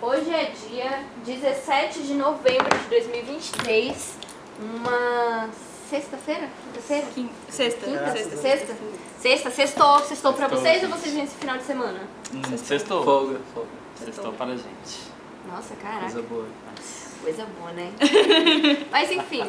Hoje é dia 17 de novembro de 2023, uma sexta-feira? Quinta-feira? Sexta. Quinta? Sexta. Sexta? Sexta, sextou. Sextou pra Sextou. vocês ou vocês vêm esse final de semana? Hum, Sextou. Folga, folga. Sextou para a gente. Nossa, caraca. Coisa boa. Coisa boa, né? Mas enfim,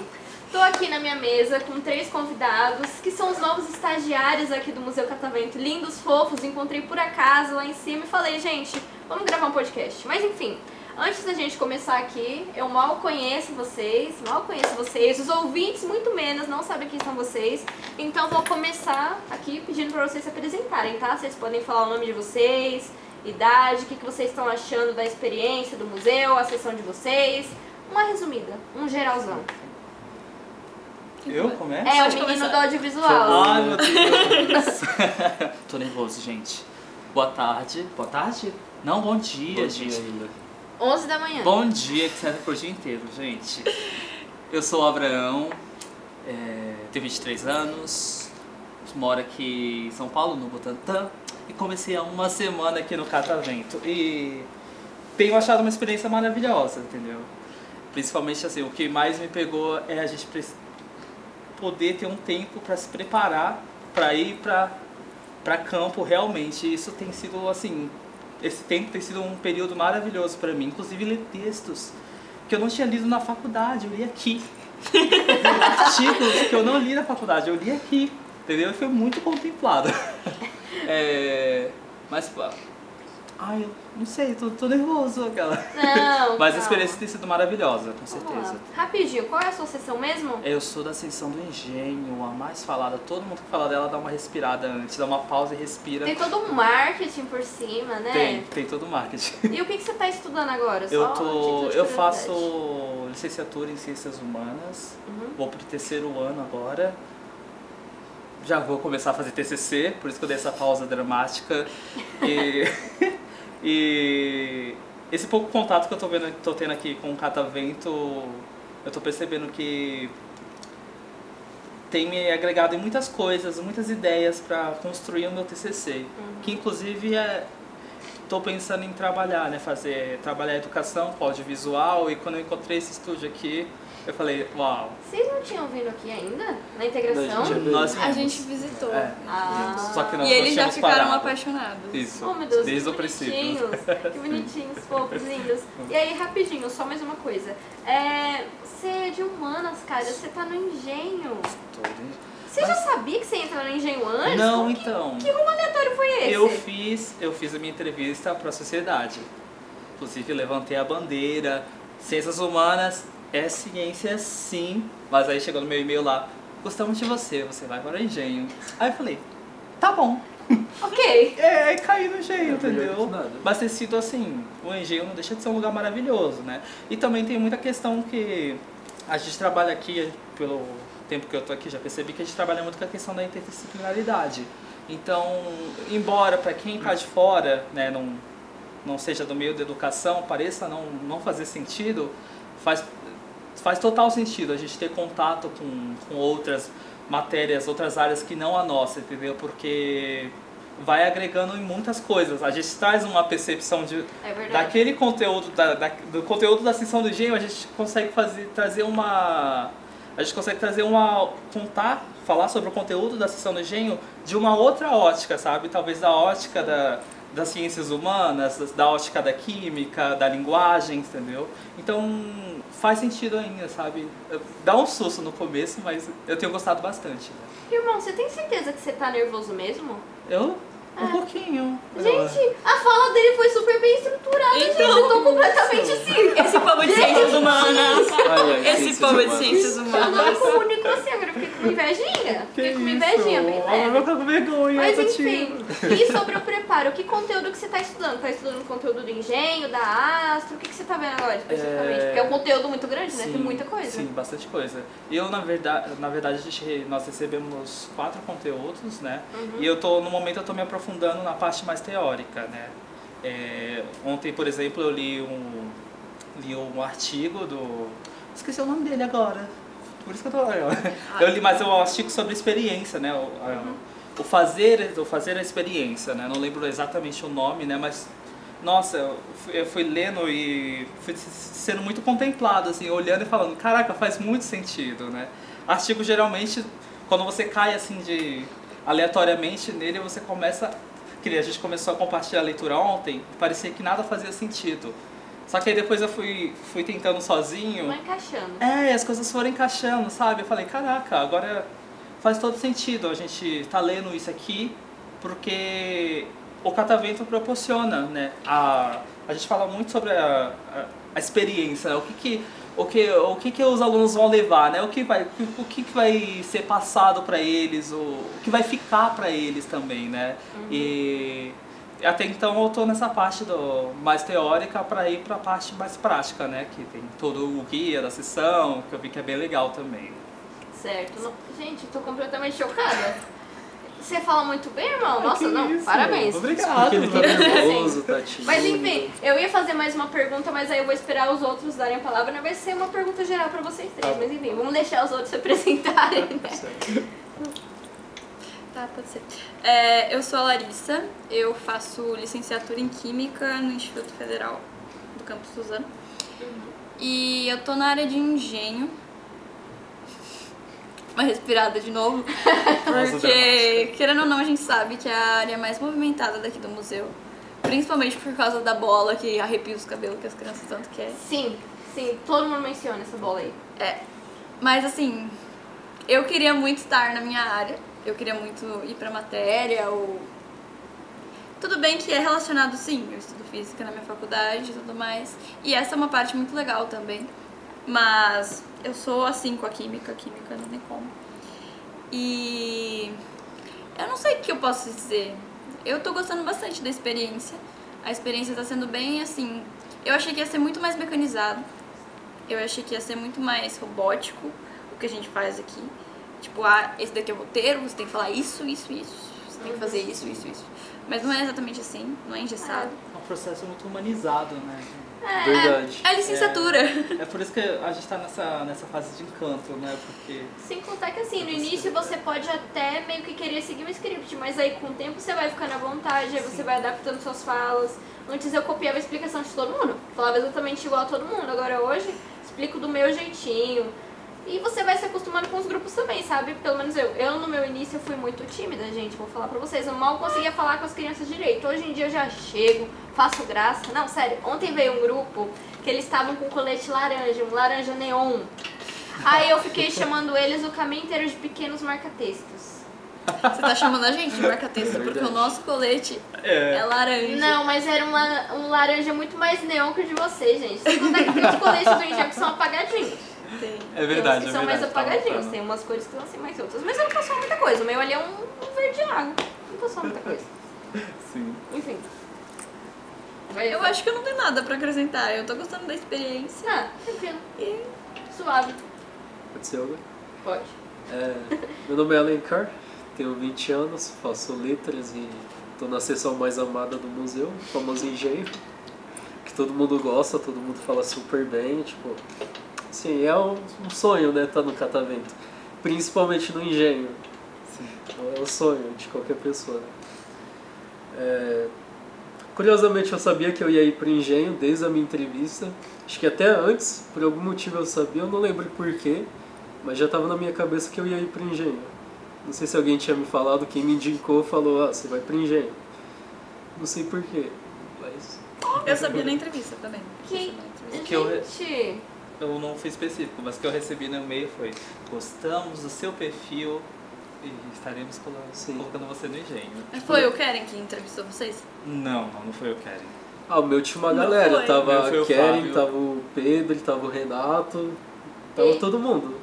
tô aqui na minha mesa com três convidados que são os novos estagiários aqui do Museu Catavento. Lindos, fofos, encontrei por acaso lá em cima e falei, gente, vamos gravar um podcast. Mas enfim, antes da gente começar aqui, eu mal conheço vocês, mal conheço vocês, os ouvintes muito menos, não sabem quem são vocês. Então vou começar aqui pedindo pra vocês se apresentarem, tá? Vocês podem falar o nome de vocês, idade, o que, que vocês estão achando da experiência do museu, a sessão de vocês. Uma resumida, um geralzão. Eu começo? É, o menino começar. do audiovisual. Ai, meu Deus. Tô nervoso, gente. Boa tarde. Boa tarde? Não, bom dia, Bom gente. dia ainda. 11 da manhã. Bom dia, que serve pro dia inteiro, gente. Eu sou o Abraão, é, tenho 23 anos, moro aqui em São Paulo, no Butantã, e comecei há uma semana aqui no Catavento. E tenho achado uma experiência maravilhosa, entendeu? Principalmente assim, o que mais me pegou é a gente poder ter um tempo para se preparar para ir para para campo realmente. Isso tem sido assim, esse tempo tem sido um período maravilhoso para mim, inclusive ler textos que eu não tinha lido na faculdade, eu li aqui. Artigos que eu não li na faculdade, eu li aqui, entendeu? E foi muito contemplado. É, mas, pô, ai, eu não sei, tô, tô nervoso aquela. Não, Mas a calma. experiência tem sido maravilhosa, com Vamos lá. certeza. Rapidinho, qual é a sua sessão mesmo? Eu sou da Ascensão do Engenho, a mais falada. Todo mundo que fala dela dá uma respirada antes, dá uma pausa e respira. Tem todo um marketing por cima, né? Tem, tem todo o marketing. E o que, que você tá estudando agora? Eu, Só tô, título de eu curiosidade. faço licenciatura em Ciências Humanas, Uhum. vou pro terceiro ano agora. Já vou começar a fazer TCC, por isso que eu dei essa pausa dramática. E, e esse pouco contato que eu tô, vendo, tô tendo aqui com o Catavento, eu tô percebendo que tem me agregado em muitas coisas, muitas ideias para construir o meu TCC, que inclusive é tô pensando em trabalhar, né, fazer trabalhar educação com audiovisual e quando eu encontrei esse estúdio aqui, eu falei, uau, Vocês não tinham vindo aqui ainda? Na integração? Não, nós A gente visitou. É, Ah. só que nós E eles já ficaram parado. apaixonados. Isso, Oh, meu Deus, desde que o princípio. bonitinhos. Que bonitinhos, fofos, lindos. E aí, rapidinho, só mais uma coisa. É, você é de humanas, cara. Você tá no engenho. Todo- Você já sabia que você ia entrar no engenho antes? Não, Como então. Que, que rumo aleatório foi esse? Eu fiz, eu fiz a minha entrevista para a sociedade. Inclusive levantei a bandeira. Ciências humanas é ciência sim, mas aí chegou no meu e-mail lá, gostamos de você, você vai para o engenho. Aí eu falei, tá bom. Ok. É, aí caí no engenho, É entendeu? Mas ter sido assim, o engenho não deixa de ser um lugar maravilhoso, né? E também tem muita questão que a gente trabalha aqui, pelo tempo que eu tô aqui, já percebi que a gente trabalha muito com a questão da interdisciplinaridade. Então, embora para quem tá de fora, né, não, não seja do meio da educação, pareça não, não fazer sentido, faz, faz total sentido a gente ter contato com, com outras matérias, outras áreas que não a nossa, entendeu? Porque vai agregando em muitas coisas. A gente traz uma percepção de, É daquele conteúdo, da, da- do conteúdo da sessão do engenho, a gente consegue fazer, trazer uma. A gente consegue trazer uma. contar, falar sobre o conteúdo da sessão do engenho de uma outra ótica, sabe? Talvez da ótica da, das ciências humanas, da ótica da química, da linguagem, entendeu? Então faz sentido ainda, sabe? Dá um susto no começo, mas eu tenho gostado bastante. né? Irmão, você tem certeza que você tá nervoso mesmo? Eu? Um Ah. pouquinho. Gente, a fala dele foi super bem estruturada, Então, gente. Eu tô completamente assim. Esse povo de ciências humanas. Ai, Esse ciências povo de humanas. ciências Eu não humanas. comunico assim, agora eu fiquei com invejinha. Fiquei com invejinha, bem eu leve. tô com vergonha, Mas enfim, e sobre o preparo, que conteúdo que você tá estudando? Tá estudando conteúdo do engenho, da Astro? O que, que você tá vendo agora especificamente? É, Porque é um conteúdo muito grande, né? Sim, Tem muita coisa. Sim, bastante coisa. Eu, na verdade, na verdade a gente, nós recebemos quatro conteúdos, né? Uhum. E eu tô, no momento eu tô me aprofundando na parte mais teórica, né? É, ontem, por exemplo, eu li um, li um artigo do, Esqueci o nome dele agora. Por isso que eu tô. Eu li, mas eu artigo sobre experiência, né? O, a- o fazer, o fazer a experiência, né? Não lembro exatamente o nome, né? Mas nossa, eu fui, eu fui lendo e fui sendo muito contemplado, assim, olhando e falando, caraca, faz muito sentido, né? Artigo geralmente, quando você cai assim de aleatoriamente nele, você começa. Que a gente começou a compartilhar a leitura ontem, parecia que nada fazia sentido. Só que aí depois eu fui, fui tentando sozinho. Vai encaixando. É, as coisas foram encaixando, sabe? Eu falei, caraca, agora faz todo sentido a gente tá lendo isso aqui, porque o catavento proporciona, né? A, a gente fala muito sobre a, a, a experiência, né? o que que o que, o que que os alunos vão levar, né? O que vai, o que que vai ser passado para eles, o, o que vai ficar para eles também, né? E até então eu tô nessa parte do mais teórica para ir para a parte mais prática, né? Que tem todo o guia da sessão, que eu vi que é bem legal também. Certo. Gente, tô completamente chocada. Você fala muito bem, irmão? Nossa, não, isso? parabéns. Obrigado. Ele tá nervoso, tá tímido. Mas enfim, eu ia fazer mais uma pergunta, mas aí eu vou esperar os outros darem a palavra. Não vai ser uma pergunta geral pra vocês três, Tá. mas enfim, vamos deixar os outros se apresentarem, né? Certo. Tá, pode ser. É, eu sou a Larissa, eu faço licenciatura em Química no Instituto Federal do Campus Suzano. E eu tô na área de engenho. Uma respirada de novo. Porque, querendo ou não, a gente sabe que é a área mais movimentada daqui do museu. Principalmente por causa da bola que arrepia os cabelos que as crianças tanto querem. Sim, sim, todo mundo menciona essa bola aí. É. Mas assim, eu queria muito estar na minha área. Eu queria muito ir pra matéria ou. Tudo bem que é relacionado sim, eu estudo física na minha faculdade e tudo mais. E essa é uma parte muito legal também. Mas eu sou assim com a química, a química não tem como. E eu não sei o que eu posso dizer. Eu tô gostando bastante da experiência. A experiência tá sendo bem assim. Eu achei que ia ser muito mais mecanizado. Eu achei que ia ser muito mais robótico o que a gente faz aqui. Tipo, ah, esse daqui é o roteiro, você tem que falar isso, isso, isso. Você tem que fazer isso, isso, isso. Mas não é exatamente assim, não é engessado. É um processo muito humanizado, né? Verdade. É a licenciatura. É por isso que a gente tá nessa, nessa fase de encanto, né? Porque Sem contar que assim, no início você pode até meio que querer seguir um script, mas aí com o tempo você vai ficando à vontade, aí você vai adaptando suas falas. Antes eu copiava a explicação de todo mundo, falava exatamente igual a todo mundo, agora hoje explico do meu jeitinho. E você vai se acostumando com os grupos também, sabe? Pelo menos eu. Eu no meu início eu fui muito tímida, gente, vou falar pra vocês. Eu mal conseguia falar com as crianças direito. Hoje em dia eu já chego, faço graça. Não, sério, ontem veio um grupo que eles estavam com colete laranja, um laranja neon. Aí eu fiquei chamando eles o caminho inteiro de pequenos marca-textos. Você tá chamando a gente de marca-texto porque Verdade. o nosso colete é, é laranja. Não, mas era um, la- um laranja muito mais neon que o de vocês, gente. Sem contar que tem os coletes do Engenho que são apagadinhos. Tem. é verdade, tem uns que é são mais verdade. Tava apagadinhos, falando. tem umas cores que são assim mais outras. Mas não passou muita coisa. O meu ali é um, um verde água. Não passou muita coisa. Sim. Enfim. Vai- Eu acho que eu não tenho nada pra acrescentar. Eu tô gostando da experiência. Ah, tranquilo. E Suave. Pode ser alguém? Pode. É, meu nome é Alencar, tenho 20 anos, faço letras e tô na seção mais amada do museu, o famoso engenho, que todo mundo gosta, todo mundo fala super bem, tipo, assim, é um, um sonho, né, estar no catavento, principalmente no engenho, é o sonho de qualquer pessoa, né. É, curiosamente eu sabia que eu ia ir pro engenho desde a minha entrevista, acho que até antes, por algum motivo eu sabia, eu não lembro porquê, mas já estava na minha cabeça que eu ia ir pro engenho. Não sei se alguém tinha me falado, quem me indicou falou, ah, você vai pro engenho. Não sei porquê, mas... eu sabia na entrevista também. Que- que eu- Gente, Eu não fui específico, mas o que eu recebi no e-mail foi gostamos do seu perfil e estaremos colo- Sim. colocando você no engenho. Mas Foi o Keren que entrevistou vocês? Não, não, não foi o Karen. Ah, o meu tinha uma Não galera, foi. tava O meu foi a o Karen, Fábio. tava o Pedro, tava o Renato, tava E- todo mundo.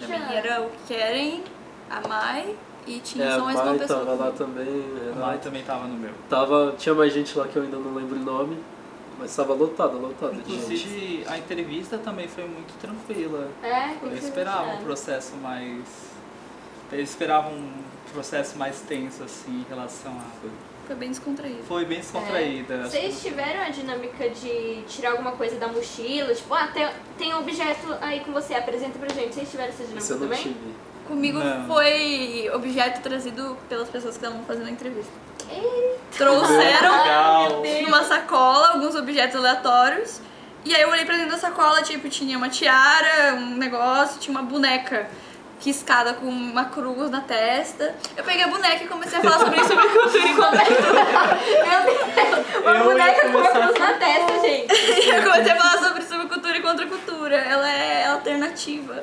Mim era o Keren, a Mai e tinha É, só a mais uma pessoa. tava lá também, o A Mai Renato. também tava no meu. Tava, tinha mais gente lá que eu ainda não lembro o nome, mas tava lotada, lotada de gente. Inclusive, a entrevista também foi muito tranquila. é, Eu esperava um processo mais. Eu esperava um processo mais tenso, assim, em relação a foi bem descontraído. Foi bem descontraída. que- Vocês tiveram a dinâmica de tirar alguma coisa da mochila? Tipo, ah, tem, tem um objeto aí com você, apresenta pra gente. Vocês tiveram essa dinâmica Isso eu não também? tive. Comigo Não. foi objeto trazido pelas pessoas que estavam fazendo a entrevista. Eita, Trouxeram Legal. numa sacola alguns objetos aleatórios. E aí eu olhei pra dentro da sacola, tipo, tinha uma tiara, um negócio, tinha uma boneca riscada com uma cruz na testa. Eu peguei a boneca e comecei a falar sobre sobre cultura e contexto. Meu Deus, uma Eu boneca com uma cruz na testa, gente. eu comecei a falar sobre subcultura e contracultura. Ela é alternativa.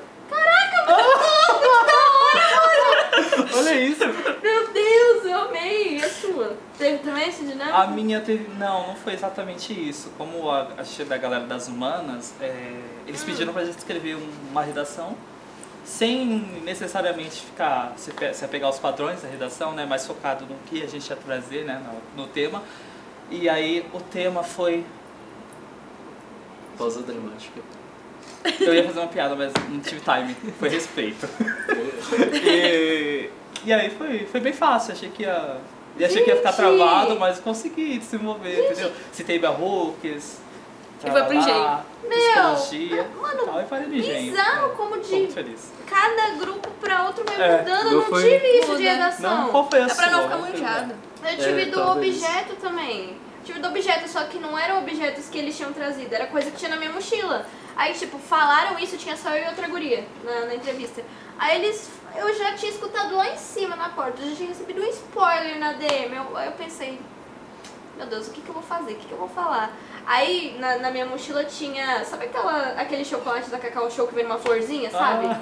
Olha isso. Meu Deus, eu amei. E a sua? Teve também essa dinâmica? A minha teve. Não, não foi exatamente isso. Como a, a chefe da galera das humanas, é, eles pediram pra gente escrever um- uma redação sem necessariamente ficar se, se apegar aos padrões da redação, né? Mais focado no que a gente ia trazer, né? No, no tema. E aí o tema foi. Pausa dramática. Eu ia fazer uma piada, mas não tive time. Foi respeito. E, e aí foi, foi bem fácil. Achei que ia. E achei que ia ficar Gente! travado, mas consegui desenvolver, entendeu? Citei Hooks. E foi pro engenho. Psicologia. mano, tal, e engenho. bizarro É, como de-. Cada grupo pra outro vai É, mudando. meu Eu não foi- tive isso de Muda. redação. Não, a É pra não ficar manjado. Eu tive É, do talvez. objeto também. Tive do objeto, só que não eram objetos que eles tinham trazido, era coisa que tinha na minha mochila. Aí, tipo, falaram isso, tinha só eu e outra guria na, na entrevista. Aí eles. Eu já tinha escutado lá em cima na porta, eu já tinha recebido um spoiler na DM. Eu, eu pensei, meu Deus, o que, que eu vou fazer? O que, que eu vou falar? Aí na, na minha mochila tinha. Sabe aquela, aquele chocolate da Cacau Show que vem numa florzinha, sabe? Ah,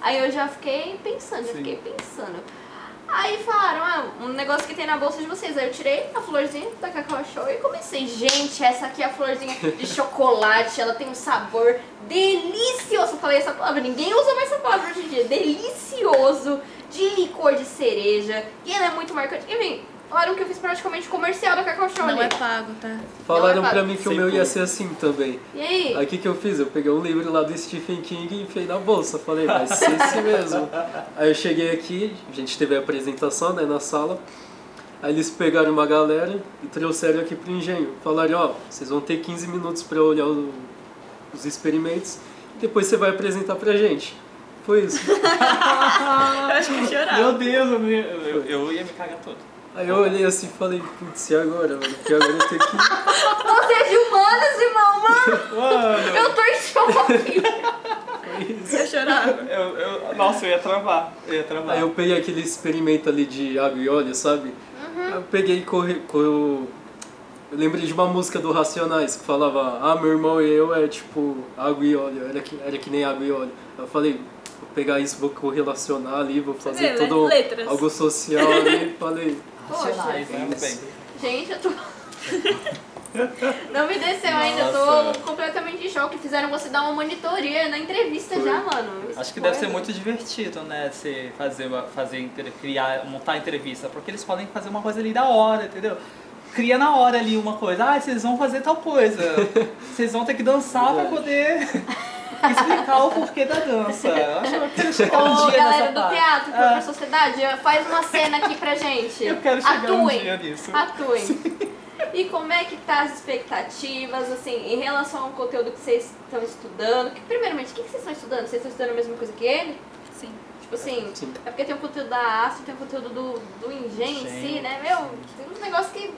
Aí eu já fiquei pensando, já Sim. fiquei pensando. Aí falaram, ah, um negócio que tem na bolsa de vocês. Aí eu tirei a florzinha da Cacau Show e comecei, gente, essa aqui é a florzinha de chocolate, ela tem um sabor delicioso. Eu falei essa palavra, ninguém usa mais essa palavra hoje em dia. Delicioso, de licor de cereja. E ela é muito marcante. Enfim, falaram que eu fiz praticamente comercial da Cacau Show Não é pago, tá? Falaram é pra mim que o meu ia ser assim também. E aí? Aí o que, que eu fiz? Eu peguei um livro lá do Stephen King e enfiei na bolsa. Falei, vai ser esse mesmo. Aí eu cheguei aqui, a gente teve a apresentação né, na sala. Aí eles pegaram uma galera e trouxeram aqui pro engenho. Falaram, ó, vocês vão ter 15 minutos pra olhar o- os experimentos e depois você vai apresentar pra gente. Foi isso. Eu acho que eu chorava. Meu Deus, eu, eu, eu ia me cagar todo. Aí eu olhei assim e falei, putz, e agora, mano? Porque agora eu tenho que. Você é de humanas, irmão, mano! Mano, Eu tô em choque! Eu chorava. eu, eu, nossa, eu ia travar. Eu ia travar. Aí eu peguei aquele experimento ali de água e óleo, sabe? Aí eu peguei e corri, corri, eu lembrei de uma música do Racionais que falava Ah, meu irmão e eu é tipo água e óleo, era que, era que nem água e óleo. Eu falei, vou pegar isso, vou correlacionar ali, vou fazer vê, né? todo Letras. algo social ali, falei. Isso. Bem. Gente, eu tô. Não me desceu ainda, eu Nossa. tô completamente em choque. Fizeram você dar uma monitoria na entrevista Foi. já, mano. Isso Acho que deve ser muito divertido, né? Você fazer, fazer criar, montar entrevista, porque eles podem fazer uma coisa ali da hora, entendeu? Cria na hora ali uma coisa, ah, vocês vão fazer tal coisa. Vocês vão ter que dançar pra Verdade. poder explicar o porquê da dança. Eu acho que eu quero chegar um Ô, dia galera nessa do parte. teatro, É, pra sociedade, faz uma cena aqui pra gente. Eu quero chegar um Atuem. dia nisso. Atuem. E como é que tá as expectativas, assim, em relação ao conteúdo que vocês estão estudando? Que, primeiramente, o que que vocês estão estudando? Vocês estão estudando a mesma coisa que ele? Sim. Tipo assim, Sim. é porque tem o conteúdo da Astro, tem o conteúdo do, do Engenho em si, né? Meu, tem uns negócios que,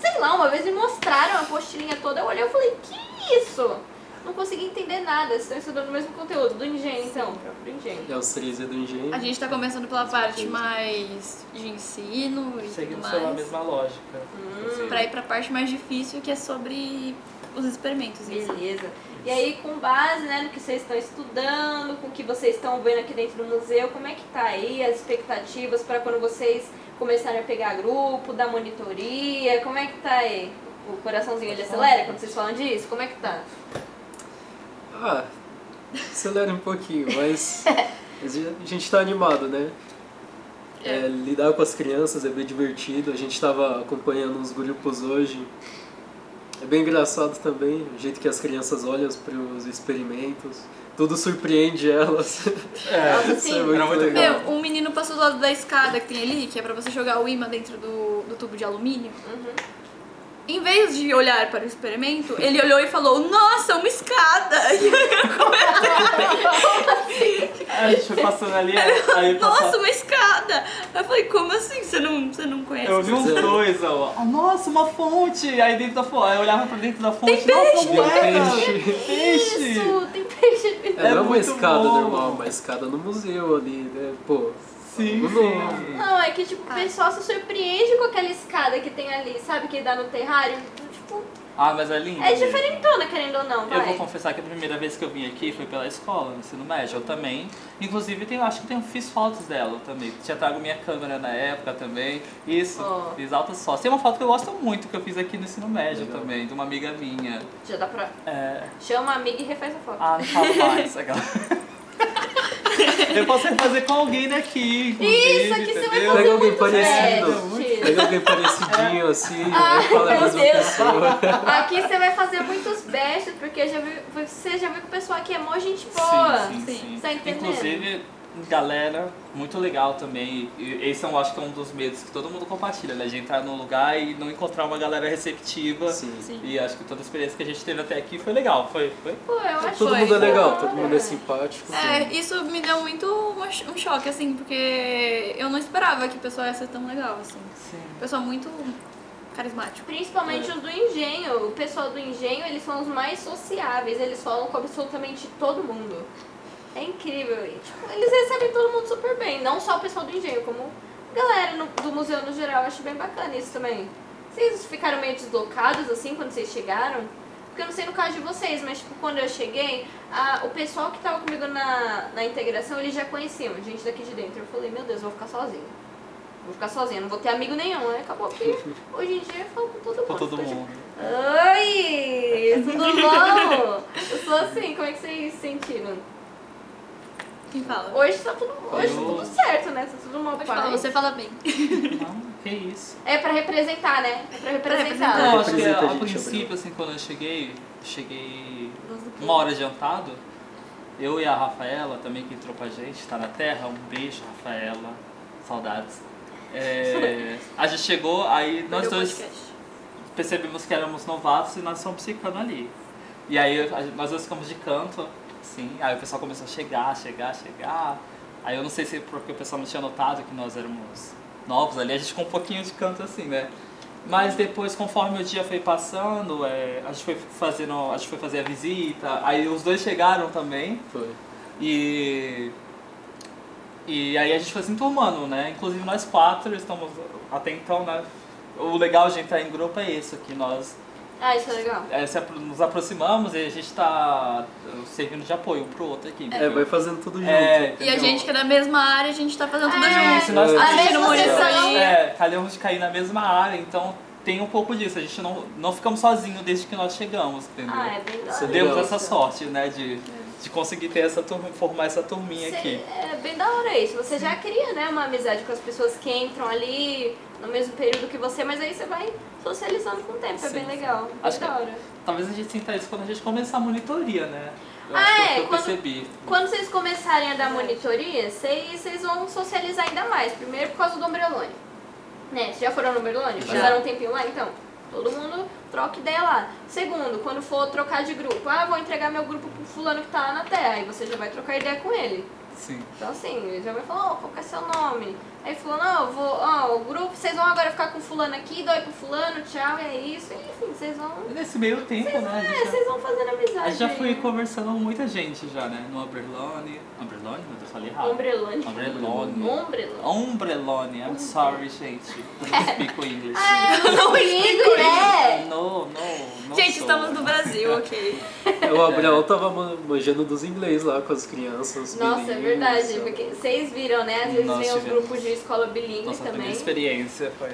sei lá, uma vez me mostraram a postilinha toda, eu olhei e falei, que isso? Não consegui entender nada, vocês estão estudando o mesmo conteúdo, do Engenho então, do Engenho. É os três é do engenho. A gente tá começando pela parte mais de ensino e Seguindo tudo pela mais. mesma lógica. inclusive. Pra ir pra parte mais difícil, que é sobre os experimentos. Beleza. E aí, com base né, no que vocês estão estudando, com o que vocês estão vendo aqui dentro do museu, como é que tá aí as expectativas para quando vocês começarem a pegar grupo, dar monitoria? Como é que tá aí? O coraçãozinho ele acelera quando vocês falam disso? Como é que tá? Ah, acelera um pouquinho, mas a gente tá animado, né? É, lidar com as crianças é bem divertido. A gente estava acompanhando uns grupos hoje. É bem engraçado também o jeito que as crianças olham para os experimentos. tudo surpreende elas. É, Nossa, Isso sim. é muito muito legal. Meu, um menino passou do lado da escada que tem ali, que é pra você jogar o imã dentro do, do tubo de alumínio. Uhum. Em vez de olhar para o experimento, ele olhou e falou, nossa, uma escada! E eu A gente foi passando ali, aí Nossa, passou. uma escada! Eu falei, como assim? Você não, você não conhece? Eu vi uns dois, ó. Ah, Nossa, uma fonte! Aí dentro da fonte, aí eu olhava pra dentro da fonte, nossa, peixe! uma moeda! Peixe. Peixe! Isso, tem peixe. É, não é uma muito escada bom. normal, uma escada no museu ali, né? Pô, Sim, Não. sim. Não, é que tipo, o Ah. pessoal se surpreende com aquela escada que tem ali, sabe? Que dá no terrário. Tipo, Ah, mas é lindo. é mesmo. diferentona, querendo ou não, Eu vai. vou confessar que a primeira vez que eu vim aqui foi pela escola, no ensino médio. Eu também. Inclusive, tem, acho que tem, fiz fotos dela também. Tinha trago minha câmera na época também. Isso, Ó. fiz altas fotos. Tem uma foto que eu gosto muito, que eu fiz aqui no ensino médio Legal. também, de uma amiga minha. Já dá pra... É... Chama a amiga e refaz a foto. Ah, não falo mais. Aquela... eu posso fazer com alguém daqui. Isso, aqui você vai fazer Pega alguém muito parecido. Pega alguém parecidinho assim, Ah, aí fala meu Deus. Aqui você vai fazer muitos bestos, porque já viu, você já viu que o pessoal aqui é mó gente boa. Sim, sim, Sim. sim. Tá entendendo? Inclusive, galera, muito legal também. E esse eu acho que é um dos medos que todo mundo compartilha, né? De entrar num lugar e não encontrar uma galera receptiva. Sim. Sim. E acho que toda a experiência que a gente teve até aqui foi legal. Foi, foi. Pô, eu acho Todo Foi. mundo é legal, todo mundo é simpático. É, isso me deu muito um choque, assim, porque eu não esperava que o pessoal ia ser tão legal, assim. Sim. Pessoal muito carismático. Principalmente os do engenho. O pessoal do engenho, eles são os mais sociáveis. Eles falam com absolutamente todo mundo. É incrível. E, tipo, eles recebem todo mundo super bem. Não só o pessoal do engenho, como a galera no- do museu no geral. Eu acho bem bacana isso também. Vocês ficaram meio deslocados, assim, quando vocês chegaram? Porque eu não sei no caso de vocês, mas, tipo, quando eu cheguei, a- o pessoal que tava comigo na, na integração, eles já conheciam, gente daqui de dentro. Eu falei, meu Deus, eu vou ficar sozinha. Vou ficar sozinha, não vou ter amigo nenhum. Aí acabou que hoje em dia eu falo com todo mundo. Com todo mundo. Oi! Tudo bom? Eu sou assim, como é que vocês se sentiram? Quem fala? Hoje tá tudo, hoje tá tudo certo, né? Tá tudo mal Pode falar, você fala bem. Não, que isso. É pra representar, né? É pra representar. Não, acho que princípio, assim, quando eu cheguei, cheguei uma hora adiantado. Eu e a Rafaela, também que entrou com a gente, tá na Terra. Um beijo, Rafaela. Saudades. É, a gente chegou, aí nós dois podcast. percebemos que éramos novatos e nós fomos ficando ali. E aí nós dois ficamos de canto, sim. Aí o pessoal começou a chegar, chegar, chegar. Aí eu não sei se é porque o pessoal não tinha notado que nós éramos novos ali, a gente ficou um pouquinho de canto assim, né? Mas depois, conforme o dia foi passando, é, a gente foi fazendo, a gente foi fazer a visita. Aí os dois chegaram também. Foi. E. E aí a gente foi se enturmando, né? Inclusive nós quatro estamos até então, né? O legal de entrar em grupo é isso, que nós Ah, isso é legal. é, se nos aproximamos e a gente tá uh, servindo de apoio um pro outro aqui. É, vai fazendo tudo junto. É, E a gente que é da mesma área, a gente tá fazendo tudo É, junto. Se nós É. A mesma sessão. É, calhamos de cair na mesma área, então tem um pouco disso. A gente não, não ficamos sozinhos desde que nós chegamos, entendeu? Ah, é é hora. Demos essa sorte, né, de, de conseguir ter essa turma, formar essa turminha Cê- aqui. É bem da hora isso. Você já cria, né, uma amizade com as pessoas que entram ali no mesmo período que você, mas aí você vai socializando com o tempo. É Sim, bem sim. legal. Bem Acho que- da hora. Talvez a gente sinta isso quando a gente começar a monitoria, né? Eu Ah, que é é, que eu quando- percebi. Quando vocês começarem a dar monitoria, vocês, vocês vão socializar ainda mais. Primeiro por causa do Umbrelone. Né? Vocês já foram no Umbrelone? Já. Passaram um tempinho lá? Então, todo mundo troca ideia lá. Segundo, quando for trocar de grupo. Ah, vou entregar meu grupo pro fulano que tá lá na Terra. Aí você já vai trocar ideia com ele. Sim. Então assim, ele já vai falar, ó, qual que é seu nome? Aí fulano, ó, eu vou, ó, o grupo, vocês vão agora ficar com fulano aqui, dói pro fulano, tchau, e é isso. Enfim, vocês vão. Nesse meio tempo, né? A É, gente já, vocês vão fazendo amizade. gente já aí. foi conversando com muita gente já, né? No Umbrelone. Umbrelone? Meu Deus, falei errado. Umbrelone. Umbrelone. Umbrelone. Umbrelone. I'm sorry, gente. I don't speak English. Ah, eu não ligo, né? No, no, no Gente, sou. estamos no Brasil, ok. O Abraão tava man- manjando dos inglês lá com as crianças. Nossa, é bilíngues, verdade, sabe? porque vocês viram, né? Às vezes Nós vem os grupos de escola bilíngue Nossa, também. experiência foi...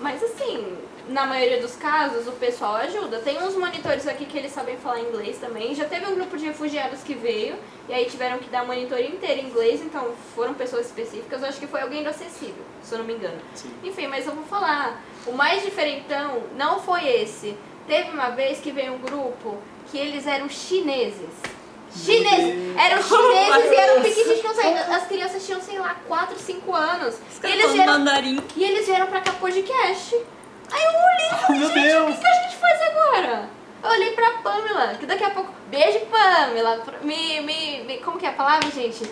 Mas assim, na maioria dos casos, o pessoal ajuda. Tem uns monitores aqui que eles sabem falar inglês também. Já teve um grupo de refugiados que veio e aí tiveram que dar monitoria inteira em inglês, então foram pessoas específicas. Eu acho que foi alguém do acessível, se eu não me engano. Sim. Enfim, mas eu vou falar. O mais diferentão não foi esse. Teve uma vez que veio um grupo que eles eram chineses. Chineses! Eram chineses e eram pequenininhos saíam. As crianças tinham, sei lá, 4, 5 anos. Os E eles vieram, mandarim. e eles vieram pra cá podcast. Aí eu olhei e falei, Meu gente, Deus. o que, que a gente faz agora? Eu olhei pra Pamela, que daqui a pouco. Beijo, Pamela! Me, me, me- Como que é a palavra, gente?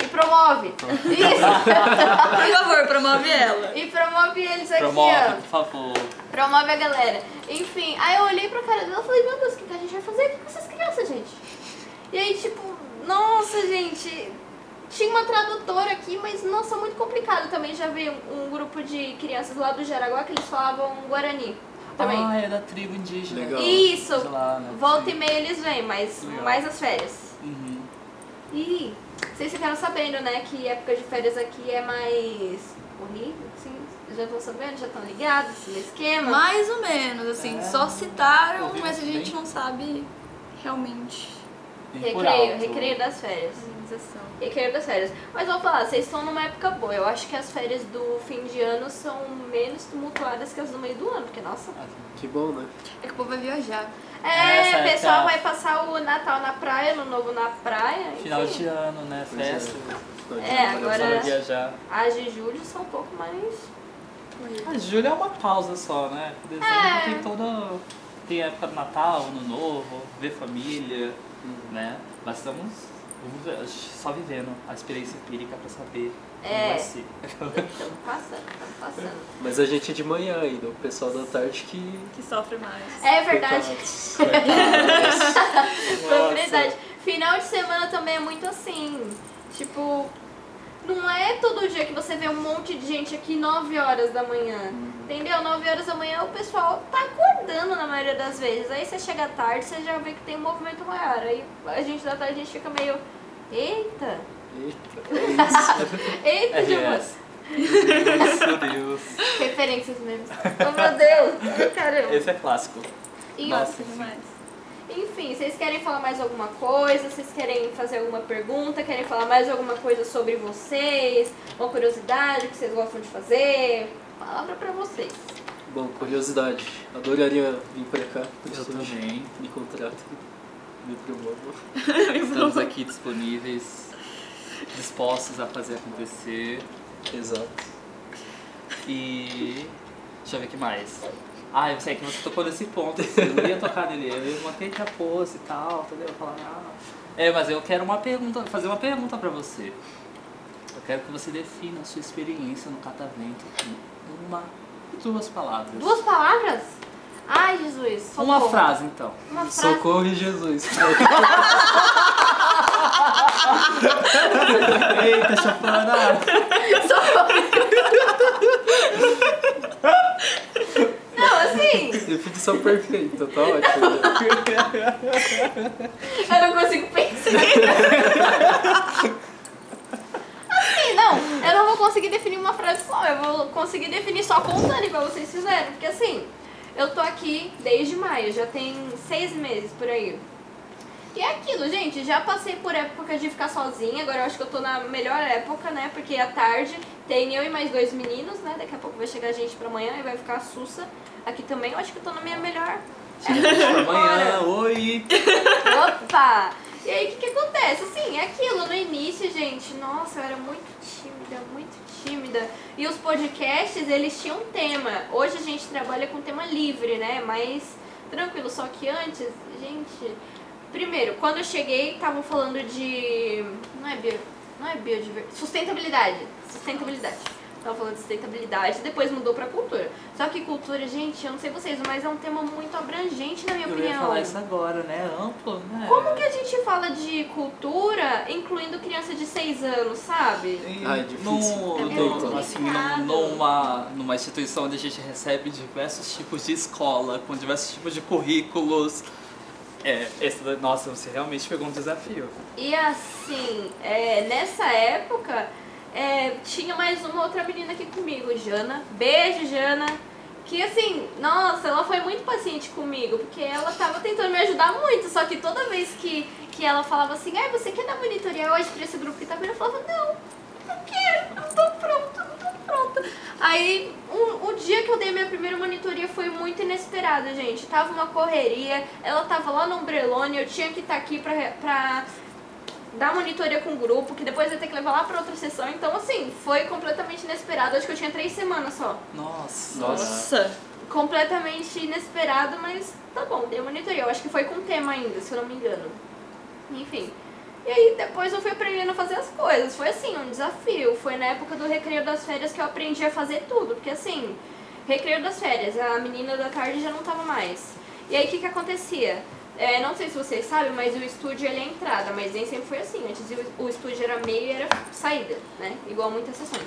Me promove. Isso! Por favor, promove ela. e promove eles aqui, Promove, ó. por favor. Promove a galera. Enfim, aí eu olhei pra cara dela e falei, meu Deus, o que, que a gente vai fazer aqui com essas crianças, gente? E aí, tipo, nossa, gente, tinha uma tradutora aqui, mas nossa, muito complicado. Também já veio um, um grupo de crianças lá do Jaraguá que eles falavam Guarani também. Ah, é da tribo indígena. Legal. Isso, lá, né? volta Sim. e meia eles vêm, mas Legal. mais as férias. Uhum. E vocês ficaram sabendo, né, que época de férias aqui é mais horrível, assim? Já estão sabendo, já estão ligados no esquema? Mais ou menos, assim, É. só citaram, mas a gente não sabe realmente. Recreio, recreio das férias. Recreio das férias. Mas vamos falar, vocês estão numa época boa. Eu acho que as férias do fim de ano são menos tumultuadas que as do meio do ano, porque, nossa. Que bom, né? É que o povo vai viajar. É, Essa o é pessoal a- vai passar o Natal na praia, no novo na praia. Final enfim. de ano, né? É. Festa. É, agora-. As de julho são um pouco mais. Ah, julho é uma pausa só, né? Dezembro É. tem toda. Tem a época do Natal, Ano Novo, ver família, né? Mas estamos ver, só vivendo a experiência empírica pra saber como É. vai ser. Estamos passando, estamos passando. Mas a gente é de manhã ainda, o pessoal da tarde que. Que sofre mais. É verdade. Foi verdade. Final de semana também é muito assim. Tipo, não é todo dia que você vê um monte de gente aqui 9 horas da manhã. Entendeu? 9 horas da manhã o pessoal tá acordando na maioria das vezes. Aí você chega tarde, você já vê que tem um movimento maior. Aí a gente da tarde a gente fica meio. Eita! Eita. Eita, demais! RS. Meu Deus. Referências mesmo. Oh meu Deus! Caramba! Esse é clássico. E- Nossa, demais. Enfim, vocês querem falar mais alguma coisa? Vocês querem fazer alguma pergunta? Querem falar mais alguma coisa sobre vocês? Uma curiosidade que vocês gostam de fazer? Palavra pra vocês. Bom, curiosidade. Adoraria vir pra cá. Eu também. Me contratem. Me promovam. Estamos aqui disponíveis, dispostos a fazer acontecer. Exato. E. Deixa eu ver o que mais. Ah, eu sei que você tocou nesse ponto, assim, eu ia tocar nele, eu ia manter a pose e tal, entendeu? Falar, ah. É, mas eu quero uma pergunta, fazer uma pergunta pra você. Eu quero que você defina a sua experiência no catavento em uma duas palavras. Duas palavras? Ai, Jesus. Uma socorro. frase então. Uma frase. Socorro em Jesus. Eita, chafana! Não, assim, Definição perfeita, tá ótimo. eu não consigo pensar. Não, eu não vou conseguir definir uma frase só, eu vou conseguir definir só contando igual vocês fizeram. Porque assim, eu tô aqui desde maio, já tem seis meses por aí. E é aquilo, gente, já passei por época de ficar sozinha, agora eu acho que eu tô na melhor época, né? Porque à tarde tem eu e mais dois meninos, né? Daqui a pouco vai chegar gente pra amanhã e vai ficar a Sussa aqui também. Eu acho que eu tô na minha melhor Amanhã, oi! Opa! E aí, o que, que acontece? Assim, é aquilo, no início, gente, nossa, eu era muito tímida, muito tímida. E os podcasts, eles tinham tema. Hoje a gente trabalha com tema livre, né? Mais tranquilo. Só que antes, gente... Primeiro, quando eu cheguei, estavam falando de... Não é bio... Não é biodiversidade. Sustentabilidade. Sustentabilidade. Tava falando de sustentabilidade, depois mudou pra cultura. Só que cultura, gente, eu não sei vocês, mas é um tema muito abrangente, na minha Eu opinião. ia falar isso agora, né? Amplo, né? Como que a gente fala de cultura incluindo criança de 6 anos, sabe? Ah, é difícil. No, É no- assim, numa, numa instituição onde a gente recebe diversos tipos de escola, com diversos tipos de currículos. É, esse, nossa, você realmente pegou um desafio. E assim, é, nessa época, é, tinha mais uma outra menina aqui comigo, Jana. Beijo, Jana. Que assim, nossa, ela foi muito paciente comigo, porque ela tava tentando me ajudar muito, só que toda vez que, que ela falava assim, ai, você quer dar monitoria hoje pra esse grupo que tá vindo? Eu falava, não, não quero, não tô pronta, não tô pronta. Aí, um, o dia que eu dei minha primeira monitoria foi muito inesperado, gente. Tava uma correria, ela tava lá no Umbrelone, eu tinha que estar aqui pra, pra dar monitoria com o grupo, que depois ia ter que levar lá pra outra sessão. Então, assim, foi completamente inesperado. Acho que eu tinha três semanas só. Nossa. Nossa. Completamente inesperado, mas tá bom, dei monitoria. Eu acho que foi com tema ainda, se eu não me engano. Enfim. E aí depois eu fui aprendendo a fazer as coisas. Foi assim, um desafio. Foi na época do recreio das férias que eu aprendi a fazer tudo. Porque assim, recreio das férias, a menina da tarde já não tava mais. E aí o que que acontecia? É, não sei se vocês sabem, mas o estúdio ele é entrada, mas nem sempre foi assim. Antes o, estúdio era meio e era saída, né? Igual muitas sessões.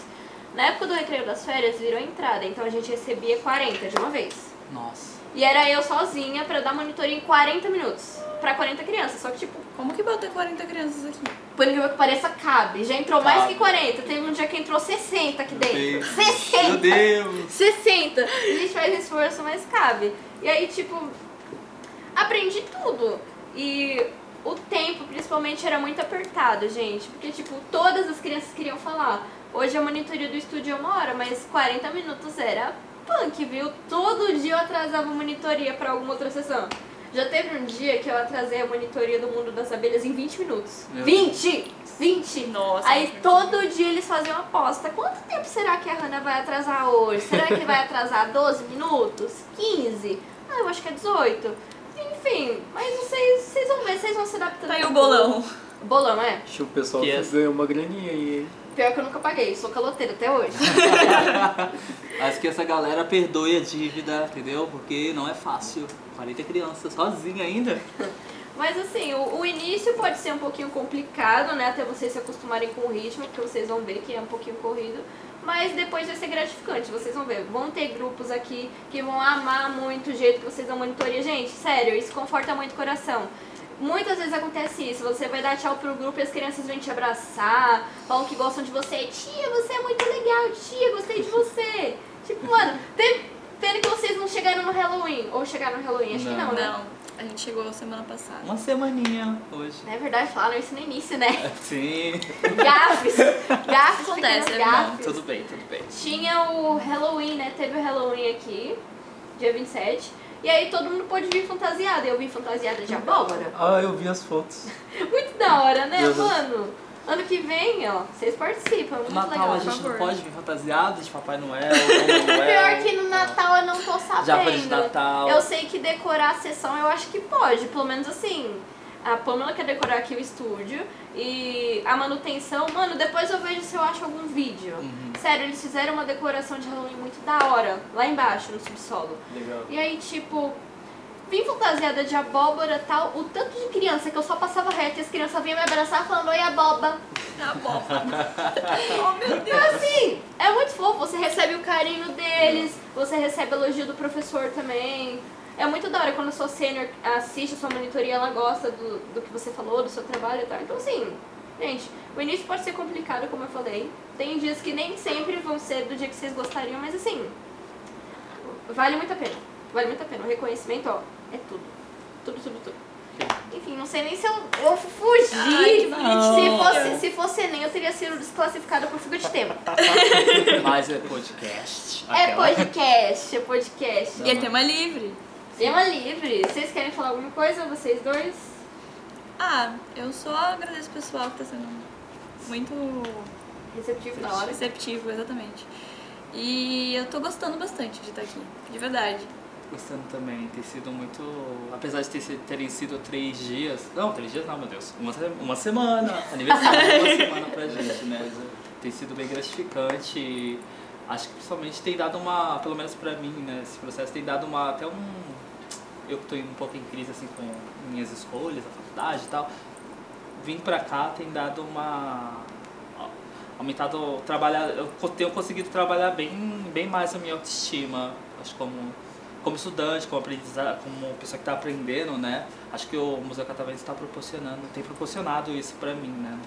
Na época do recreio das férias virou entrada, então a gente recebia 40 de uma vez. Nossa. E era eu sozinha pra dar monitoria em 40 minutos. Pra 40 crianças. Só que, tipo, Como que bota 40 crianças aqui? por incrível que pareça, cabe. Já entrou mais Cabe. que 40. Teve um dia que entrou 60 aqui dentro. Meu 60! Deus. 60! A gente faz esforço, mas cabe. E aí, tipo, aprendi tudo. E o tempo, principalmente, era muito apertado, gente. Porque, tipo, todas as crianças queriam falar. Hoje a monitoria do estúdio é uma hora, mas 40 minutos era punk, viu? Todo dia eu atrasava a monitoria pra alguma outra sessão. Já teve um dia que eu atrasei a monitoria do mundo das abelhas em 20 minutos. Meu 20! 20! Nossa. Aí todo dia eles faziam uma aposta. Quanto tempo será que a Hannah vai atrasar hoje? Será que vai atrasar 12 minutos? 15? Ah, eu acho que é 18. Enfim, mas vocês, vocês vão ver, vocês vão se adaptando. Tá aí o bolão. Bolão, é? Acho que o pessoal Que é- ganhou uma graninha aí, hein? Pior que eu nunca paguei, sou caloteira até hoje. Acho que essa galera perdoe a dívida, entendeu? Porque não é fácil. 40 crianças sozinha ainda. Mas assim, o, o início pode ser um pouquinho complicado, né? Até vocês se acostumarem com o ritmo, porque vocês vão ver que é um pouquinho corrido. Mas depois vai ser gratificante, vocês vão ver. Vão ter grupos aqui que vão amar muito o jeito que vocês dão monitoria. Gente, sério, isso conforta muito o coração. Muitas vezes acontece isso, você vai dar tchau pro grupo e as crianças vêm te abraçar, falam que gostam de você. Tia, você é muito legal, tia, gostei de você. Tipo, mano, tem pena que vocês não chegaram no Halloween. Ou chegaram no Halloween, acho que Não. não, né? Não, a gente chegou semana passada. Uma semaninha hoje. É verdade, falaram isso no início, né? Sim. Gafes. Gafes, Acontece, é gafes. Tudo bem, tudo bem. Tinha o Halloween, né? Teve o Halloween aqui, dia 27. E aí todo mundo pôde vir fantasiado. Eu vim fantasiada de abóbora. Ah, eu vi as fotos. Muito da hora, né, Uhum. mano? Ano que vem, ó, vocês participam. Muito No Natal legal. a gente não pode vir fantasiado de Papai Noel, Noel. Pior que no Natal eu não tô sabendo. Já foi de Natal. Eu sei que decorar a sessão eu acho que pode, pelo menos assim. A Pamela quer decorar aqui o estúdio e a manutenção, mano, depois eu vejo se eu acho algum vídeo. Uhum. Sério, eles fizeram uma decoração de Halloween muito da hora, lá embaixo, no subsolo. Legal. E aí, tipo, vim fantasiada de abóbora tal, o tanto de criança que eu só passava reto e as crianças vinham me abraçar falando, oi aboba. Bom. oh, meu Deus. Então assim, é muito fofo, você recebe o carinho deles, você recebe elogio do professor também. É muito da hora quando a sua sênior assiste a sua monitoria, ela gosta do, do que você falou, do seu trabalho e tal. Então assim, gente, o início pode ser complicado, como eu falei. Tem dias que nem sempre vão ser do dia que vocês gostariam, mas assim, vale muito a pena. Vale muito a pena. O reconhecimento, ó, é tudo. Tudo, tudo, tudo. Enfim, não sei nem se eu, eu fugi. Ai, se, fosse, se fosse Enem, eu teria sido desclassificada por fuga de tema. Mas é podcast. É Aquela. podcast, é podcast. E é tema livre. Tema livre. Vocês querem falar alguma coisa, vocês dois? Ah, eu só agradeço o pessoal que tá sendo muito Receptivo da hora. receptivo, exatamente. E eu tô gostando bastante de estar aqui, de verdade. Gostando também, tem sido muito. Apesar de ter, sido- terem sido três dias. Não, três dias não, meu Deus. Uma, uma semana. Aniversário de uma semana pra gente, né? Tem sido bem gratificante. e Acho que principalmente tem dado uma, pelo menos pra mim, né? Esse processo tem dado uma. Até um. Eu que tô indo um pouco em crise assim com minhas escolhas, a faculdade e tal. Vim pra cá tem dado uma. aumentado trabalhar eu tenho conseguido trabalhar bem bem mais a minha autoestima acho como como estudante como aprendizado como pessoa que está aprendendo né acho que o museu catavento está proporcionando tem proporcionado isso para mim né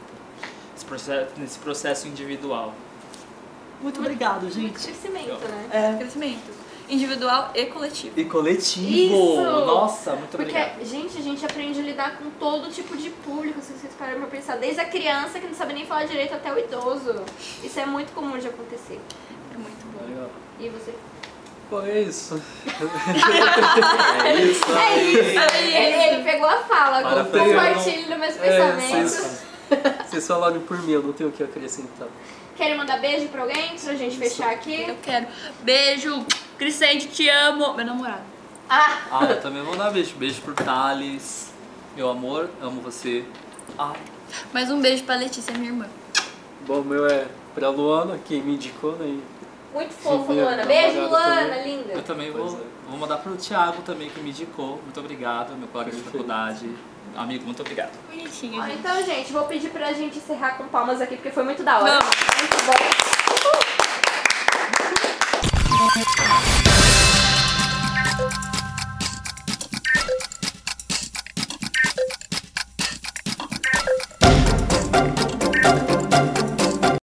esse processo nesse processo individual muito obrigado Muito gente crescimento, né? é Crescimento individual e coletivo. e coletivo Isso! nossa muito Porque, obrigado gente, a gente aprende a lidar com todo tipo de público, se vocês pararem pra pensar. Desde a criança que não sabe nem falar direito até o idoso. Isso é muito comum de acontecer. É muito bom. Legal. E você? Bom, é isso. é isso É isso! Ele, ele pegou a fala, Para, compartilhe pegou. do meus É, pensamentos. vocês Vocês falaram por mim, eu não tenho o que acrescentar. Querem mandar beijo pra alguém pra gente fechar aqui? Eu quero. Beijo, Crescente, te amo. Meu namorado. Ah, Ah, eu também vou dar beijo. Beijo pro Thales. Meu amor, amo você. Ai, Mais um beijo pra Letícia, minha irmã. Bom, meu é pra Luana, quem me indicou, né? Muito fofo, Minha Luana. Beijo, Luana, também. linda. eu também Pois vou, é. vou mandar pro Thiago também, que me indicou. Muito obrigado, meu colega de faculdade. Amigo, muito obrigado. Bonitinho, Ó, gente. então, gente, vou pedir pra gente encerrar com palmas aqui, porque foi muito da hora. Vamos. Muito bom.